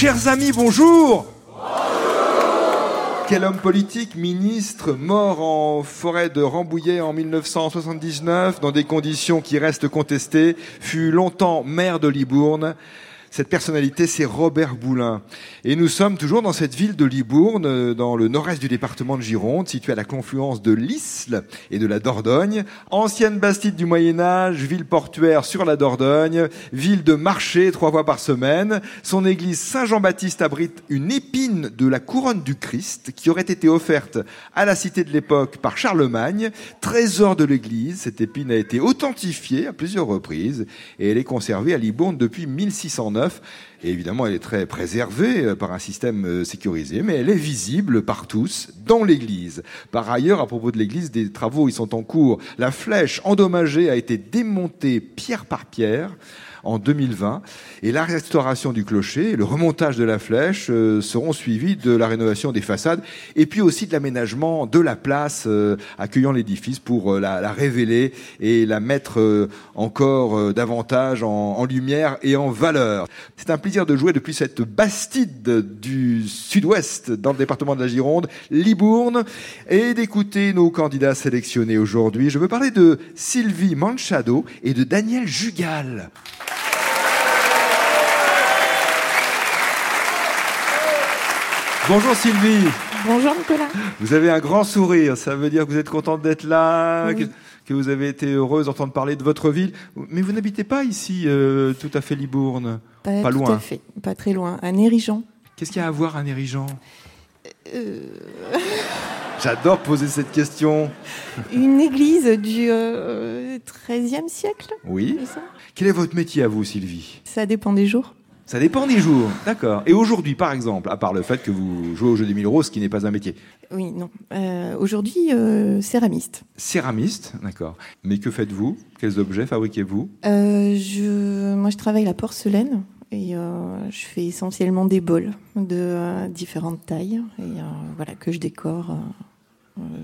Chers amis, bonjour quel homme politique, ministre, mort en forêt de Rambouillet en 1979, dans des conditions qui restent contestées, fut longtemps maire de Libourne. Cette personnalité, c'est Robert Boulin. Et nous sommes toujours dans cette ville de Libourne, euh, dans le nord-est du département de Gironde, située à la confluence de l'Isle et de la Dordogne. Ancienne bastide du Moyen-Âge, ville portuaire sur la Dordogne, ville de marché trois fois par semaine. Son église Saint-Jean-Baptiste abrite une épine de la couronne du Christ qui aurait été offerte à la cité de l'époque par Charlemagne. Trésor de l'église, cette épine a été authentifiée à plusieurs reprises et elle est conservée à Libourne depuis 1609 et évidemment, elle est très préservée euh, par un système euh, sécurisé, mais elle est visible par tous dans l'église. Par ailleurs, à propos de l'église, des travaux y sont en cours. La flèche endommagée a été démontée pierre par pierre en 2020. Et la restauration du clocher, le remontage de la flèche euh, seront suivis de la rénovation des façades et puis aussi de l'aménagement de la place euh, accueillant l'édifice pour euh, la, révéler et la mettre encore davantage en, lumière et en valeur. C'est un plaisir de jouer depuis cette bastide du sud-ouest dans le département de la Gironde, Libourne, et d'écouter nos candidats sélectionnés aujourd'hui. Je veux parler de Sylvie Manchado et de Daniel Jugal. Bonjour Sylvie. Bonjour Nicolas. Vous avez un grand sourire, ça veut dire que vous êtes contente d'être là, que, vous avez été heureuse d'entendre parler de votre ville. Mais vous n'habitez pas ici, euh, tout à fait Libourne Pas, pas loin. fait, pas très loin, à Nérigeant. Qu'est-ce qu'il y a à voir à Nérigeant euh... J'adore poser cette question. Une église du XIIIe euh, siècle? Oui. Quel est votre métier à vous, Sylvie? Ça dépend des jours. Ça dépend des jours, d'accord. Et aujourd'hui, par exemple, à part le fait que vous jouez au jeu des mille euros, ce qui n'est pas un métier. Oui, non. Euh, aujourd'hui, euh, céramiste. Céramiste, d'accord. Mais que faites-vous? Quels objets fabriquez-vous? Euh, je... Moi, je travaille la porcelaine et je fais essentiellement des bols de différentes tailles et voilà que je décore.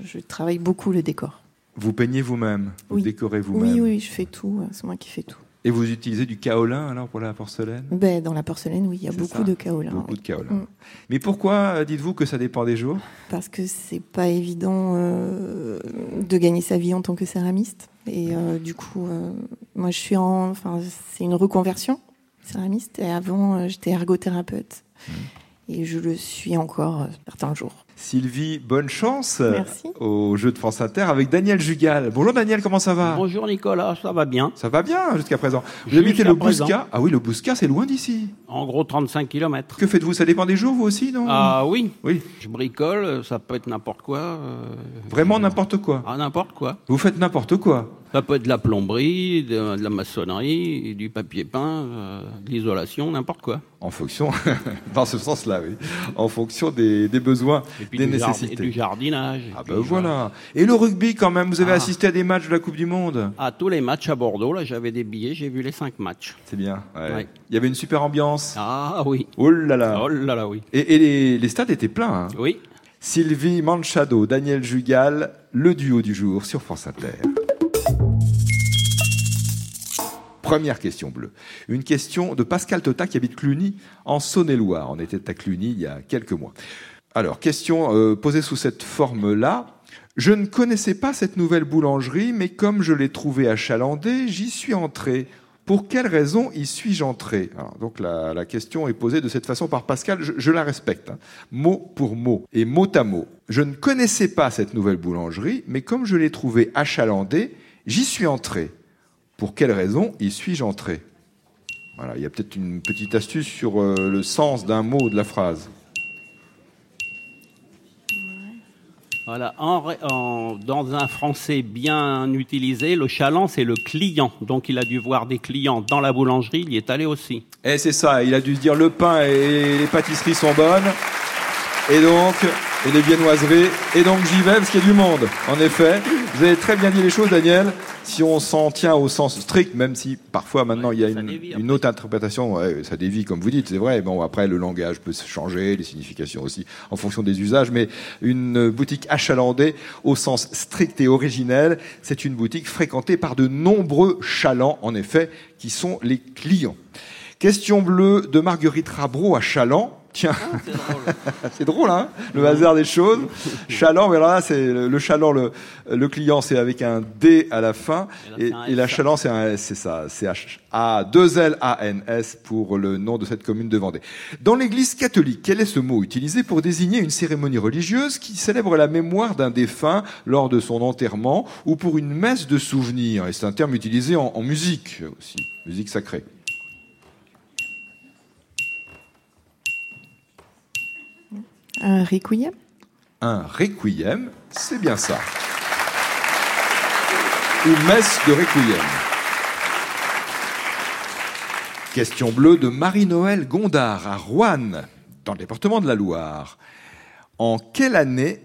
je travaille beaucoup le décor. Vous peignez vous-même? Vous décorez vous-même? Oui, oui, je fais tout. C'est moi qui fais tout. Et vous utilisez du kaolin alors pour la porcelaine? Ben, Dans la porcelaine, oui, il y a beaucoup de kaolin. Beaucoup de kaolin. Mm. Mais pourquoi euh, dites-vous que ça dépend des jours? Parce que c'est pas évident euh, de gagner sa vie en tant que céramiste. Et euh, du coup, moi je suis en. Enfin, c'est une reconversion céramiste. Et avant, j'étais ergothérapeute. Mm. Et je le suis encore certains jours. Sylvie, bonne chance au jeu de France Inter avec Daniel Jugal. Bonjour Daniel, comment ça va? Bonjour Nicolas, ça va bien. Ça va bien jusqu'à présent. Vous habitez le Bousca? Ah oui, le Bousca, c'est loin d'ici. En gros, 35 km. Que faites-vous? Ça dépend des jours, vous aussi, non? Ah oui. Oui. Je bricole, ça peut être n'importe quoi. Euh, Vraiment n'importe quoi? Ah, n'importe quoi. Vous faites n'importe quoi? Ça peut être de la plomberie, de, la maçonnerie, du papier peint, euh, de l'isolation, n'importe quoi. En fonction, dans ce sens-là, oui. En fonction des, besoins, des nécessités. et du jardinage. Ah ben voilà. Et le rugby, quand même, vous avez ah. assisté à des matchs de la Coupe du Monde À tous les matchs à Bordeaux, là, j'avais des billets, j'ai vu les cinq matchs. C'est bien. Ouais. Il y avait une super ambiance. Ah oui. Oh là là. Oh là là, oui. Et, les, les, stades étaient pleins. Hein. Oui. Sylvie Manchado, Daniel Jugal, le duo du jour sur France Inter. Première question bleue. Une question de Pascal Tota qui habite Cluny en Saône-et-Loire. On était à Cluny il y a quelques mois. Alors, question euh, posée sous cette forme-là. Je ne connaissais pas cette nouvelle boulangerie, mais comme je l'ai trouvée achalandée, j'y suis entré. Pour quelle raison y suis-je entré? Donc la, question est posée de cette façon par Pascal, je, la respecte, hein. mot pour mot et mot à mot. Je ne connaissais pas cette nouvelle boulangerie, mais comme je l'ai trouvée achalandée, j'y suis entré. Pour quelle raison y suis-je entré? Voilà, il y a peut-être une petite astuce sur euh, le sens d'un mot de la phrase. Voilà, dans un français bien utilisé, le chaland, c'est le client. Donc il a dû voir des clients dans la boulangerie, il y est allé aussi. Et eh, c'est ça, il a dû se dire le pain et les pâtisseries sont bonnes. Et donc, et les viennoiseries. Et donc j'y vais parce qu'il y a du monde. En effet, vous avez très bien dit les choses, Daniel. Si on s'en tient au sens strict, même si parfois maintenant il y a une, autre interprétation, ça dévie comme vous dites, c'est vrai. Bon, après le langage peut se changer, les significations aussi, en fonction des usages. Mais une boutique achalandée au sens strict et originel, c'est une boutique fréquentée par de nombreux chalands, en effet, qui sont les clients. Question bleue de Marguerite Rabreau à Chaland. Tiens, c'est drôle, hein Le hasard des choses. Chaland, mais alors là, c'est le, le chaland, le, le client, c'est avec un D à la fin, Et là, et la. Chaland, c'est un S, c'est ça, c'est H A 2 L A N S pour le nom de cette commune de Vendée. Dans l'Église catholique, quel est ce mot utilisé pour désigner une cérémonie religieuse qui célèbre la mémoire d'un défunt lors de son enterrement ou pour une messe de souvenir Et c'est un terme utilisé en, en musique aussi, musique sacrée. Un requiem? Un requiem, c'est bien ça. Ou messe de requiem. Question bleue de Marie-Noël Gondard à Roanne, dans le département de la Loire. En quelle année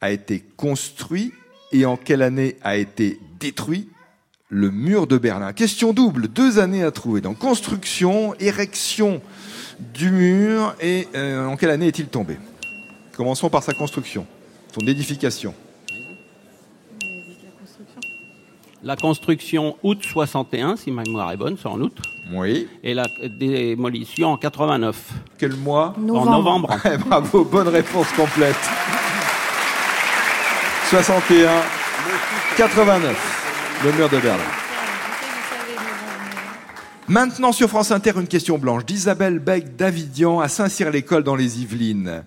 a été construit et en quelle année a été détruit le mur de Berlin? Question double, deux années à trouver. Donc construction, érection du mur et euh, en quelle année est-il tombé? Commençons par sa construction, son édification. La construction août 61, si ma mémoire est bonne, c'est en août. Oui. Et la démolition en 89. Quel mois Novembre. En novembre. Eh, Bravo, bonne réponse complète. 61, 89, le mur de Berlin. Maintenant sur France Inter, une question blanche d'Isabelle Beck d'Avidian à Saint-Cyr-l'École dans les Yvelines.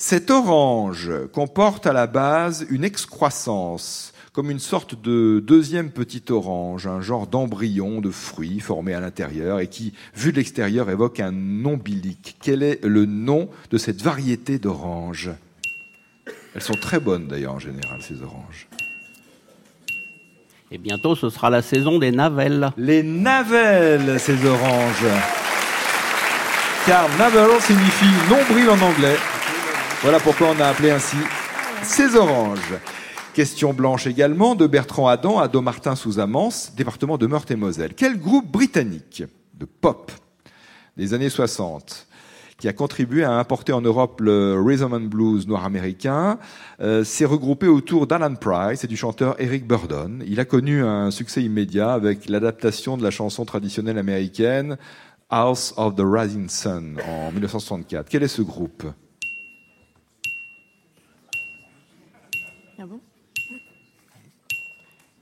Cet orange comporte à la base une excroissance, comme une sorte de deuxième petit orange, un genre d'embryon de fruit formé à l'intérieur et qui, vu de l'extérieur, évoque un ombilique. Quel est le nom de cette variété d'orange Elles sont très bonnes d'ailleurs en général, ces oranges. Et bientôt, ce sera la saison des navelles. Les navelles, ces oranges. Car navel signifie nombril en anglais. Voilà pourquoi on a appelé ainsi ces oranges. Question blanche également de Bertrand Adam à Domartin sous Amance, département de Meurthe-et-Moselle. Quel groupe britannique de pop des années 60 qui a contribué à importer en Europe le rhythm and blues noir américain, euh, s'est regroupé autour d'Alan Price et du chanteur Eric Burdon. Il a connu un succès immédiat avec l'adaptation de la chanson traditionnelle américaine House of the Rising Sun en 1964. Quel est ce groupe?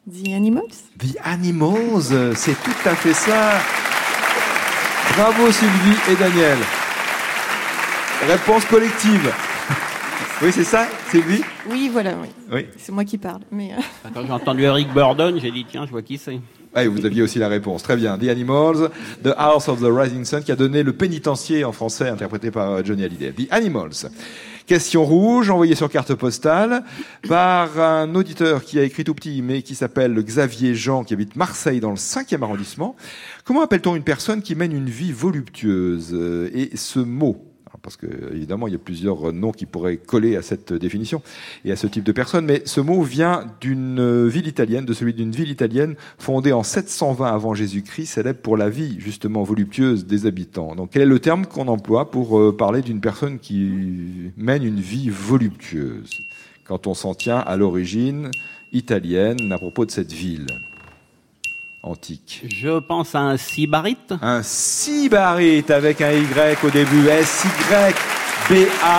The Animals The Animals, c'est tout à fait ça. Bravo Sylvie et Daniel. Réponse collective. Oui, c'est ça, Sylvie? Oui, voilà, oui. Oui. C'est moi qui parle. Mais euh, Quand j'ai entendu Eric Burdon, j'ai dit tiens, je vois qui c'est. Ah, vous aviez aussi la réponse. Très bien. The Animals, The House of the Rising Sun, qui a donné le pénitencier en français, interprété par euh, Johnny Hallyday. The Animals. Question rouge, envoyée sur carte postale par un auditeur qui a écrit tout petit, mais qui s'appelle Xavier Jean, qui habite Marseille dans le 5e arrondissement. Comment appelle-t-on une personne qui mène une vie voluptueuse? Et ce mot, parce que évidemment il y a plusieurs noms qui pourraient coller à cette définition et à ce type de personne, mais ce mot vient d'une ville italienne, de celui d'une ville italienne fondée en 720 avant Jésus-Christ, célèbre pour la vie justement voluptueuse des habitants. Donc quel est le terme qu'on emploie pour euh, parler d'une personne qui mène une vie voluptueuse? Quand on s'en tient à l'origine italienne à propos de cette ville antique Je pense à un sybarite. un sybarite avec un Y au début.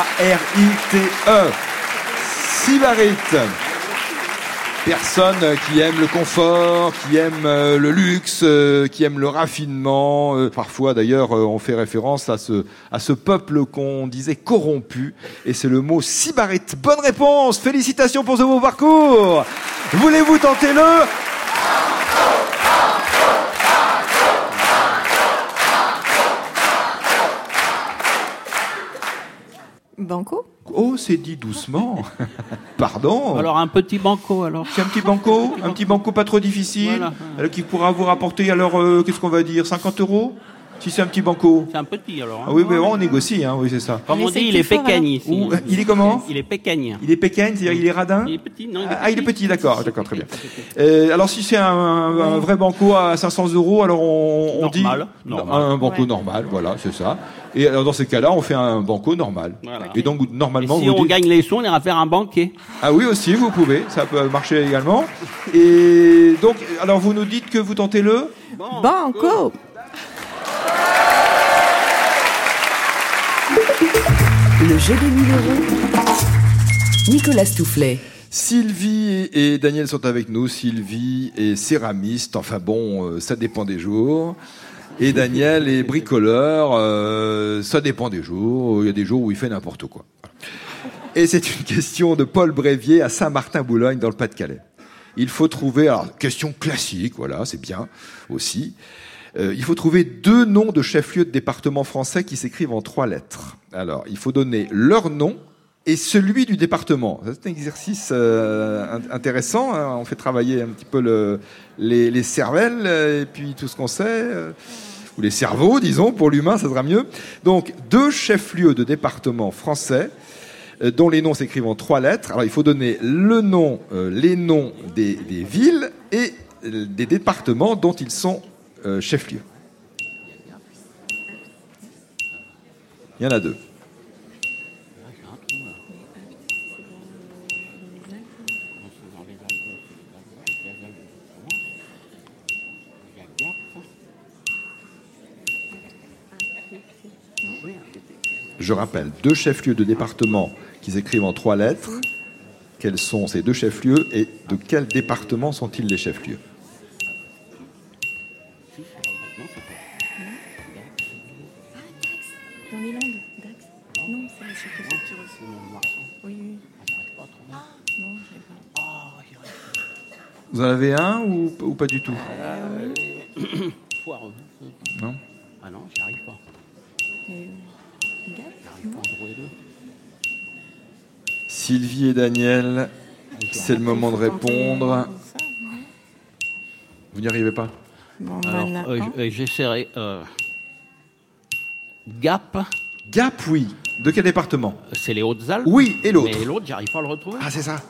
S-Y-B-A-R-I-T-E. Sybarite. Personne qui aime le confort, qui aime euh, le luxe, euh, qui aime le raffinement. Euh, Parfois, d'ailleurs, on fait référence à ce, à ce peuple qu'on disait corrompu. Et c'est le mot sybarite. Bonne réponse. Félicitations pour ce beau parcours. Voulez-vous tenter le Banco Oh, c'est dit doucement. Pardon. Alors un petit banco alors. C'est un petit banco, un petit banco pas trop difficile, Voilà. alors qui pourra vous rapporter alors euh, qu'est-ce qu'on va dire, 50 euros, si c'est un petit banco. C'est un petit alors. hein. Ah oui, mais on négocie, hein, oui c'est ça. Comme on dit, il est pécagne alors. ici. Ou, il est comment Il est pécagne. Il est pékin, c'est-à-dire il est radin. Il est petit, non Ah, il est petit, d'accord, d'accord, très bien. Euh, alors si c'est un, un vrai banco à 500 euros, alors on, on dit Normal, normal. un banco Ouais. normal, voilà, c'est ça. Et alors dans ces cas-là, on fait un banco normal. Voilà. Et donc Et normalement, si vous on dites- gagne les sous, on ira faire un banquet. Ah oui aussi, vous pouvez, ça peut marcher également. Et donc, alors vous nous dites que vous tentez le Banco Le jeu des 1000 euros. Nicolas Toufflet. Sylvie et Daniel sont avec nous. Sylvie est céramiste. Enfin bon, euh, ça dépend des jours. Et Daniel est bricoleur. euh, ça dépend des jours. Il y a des jours où il fait n'importe quoi. Et c'est une question de Paul Brévier à Saint-Martin-Boulogne dans le Pas-de-Calais. Il faut trouver, alors question classique, voilà, c'est bien aussi. Euh, il faut trouver deux noms de chefs-lieux de département français qui s'écrivent en trois lettres. Alors, il faut donner leur nom et celui du département. C'est un exercice euh, int- intéressant. hein. On fait travailler un petit peu le- les, les cervelles euh, et puis tout ce qu'on sait. ou les cerveaux, disons, pour l'humain, ça sera mieux. Donc, deux chefs-lieux de département français dont les noms s'écrivent en trois lettres. Alors, il faut donner le nom, les noms des, villes et des départements dont ils sont euh, chefs-lieux. Il y en a deux. Je rappelle, deux chefs-lieux de département qui s'écrivent en trois lettres. Quels sont ces deux chefs-lieux et de quel département sont-ils les chefs-lieux? En avez un ou, ou pas du tout Foireux. Non Ah non, j'y arrive pas. Et, Gap J'arrive pas à en trouver deux. Sylvie et Daniel, c'est le moment de répondre. Non Vous n'y arrivez pas Bon, euh, euh, j'essaierai. euh, Gap, Gap, oui. De quel département c'est les Hautes-Alpes. Oui, et l'autre Mais l'autre, j'arrive pas à le retrouver. Ah, c'est ça.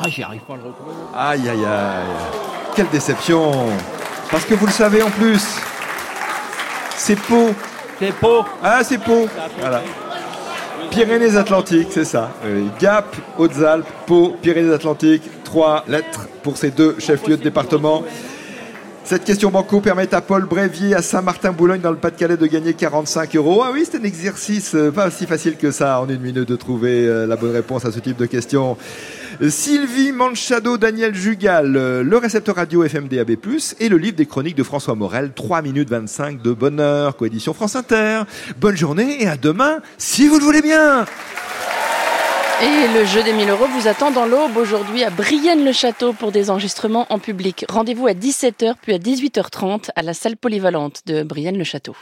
Ah, j'y arrive pas à le retrouver. Aïe, aïe, aïe. Quelle déception. Parce que vous le savez en plus. C'est Pau. C'est Pau. Ah, c'est Pau. Voilà. Pyrénées-Atlantiques, c'est ça. Gap, Hautes-Alpes, Pau, Pyrénées-Atlantiques. Trois lettres pour ces deux chefs-lieux de département. Cette question banco permet à Paul Brévier à Saint-Martin-Boulogne dans le Pas-de-Calais de gagner 45 euros. Ah oui, c'est un exercice euh, pas si facile que ça en une minute de trouver euh, la bonne réponse à ce type de question. Sylvie Manchado, Daniel Jugal, euh, le récepteur radio FMDAB+, et le livre des chroniques de François Morel, 3 minutes 25 de bonheur, coédition France Inter. Bonne journée et à demain, si vous le voulez bien Et le jeu des 1000 euros vous attend dans l'aube aujourd'hui à Brienne-le-Château pour des enregistrements en public. Rendez-vous à 17h puis à 18h30 à la salle polyvalente de Brienne-le-Château.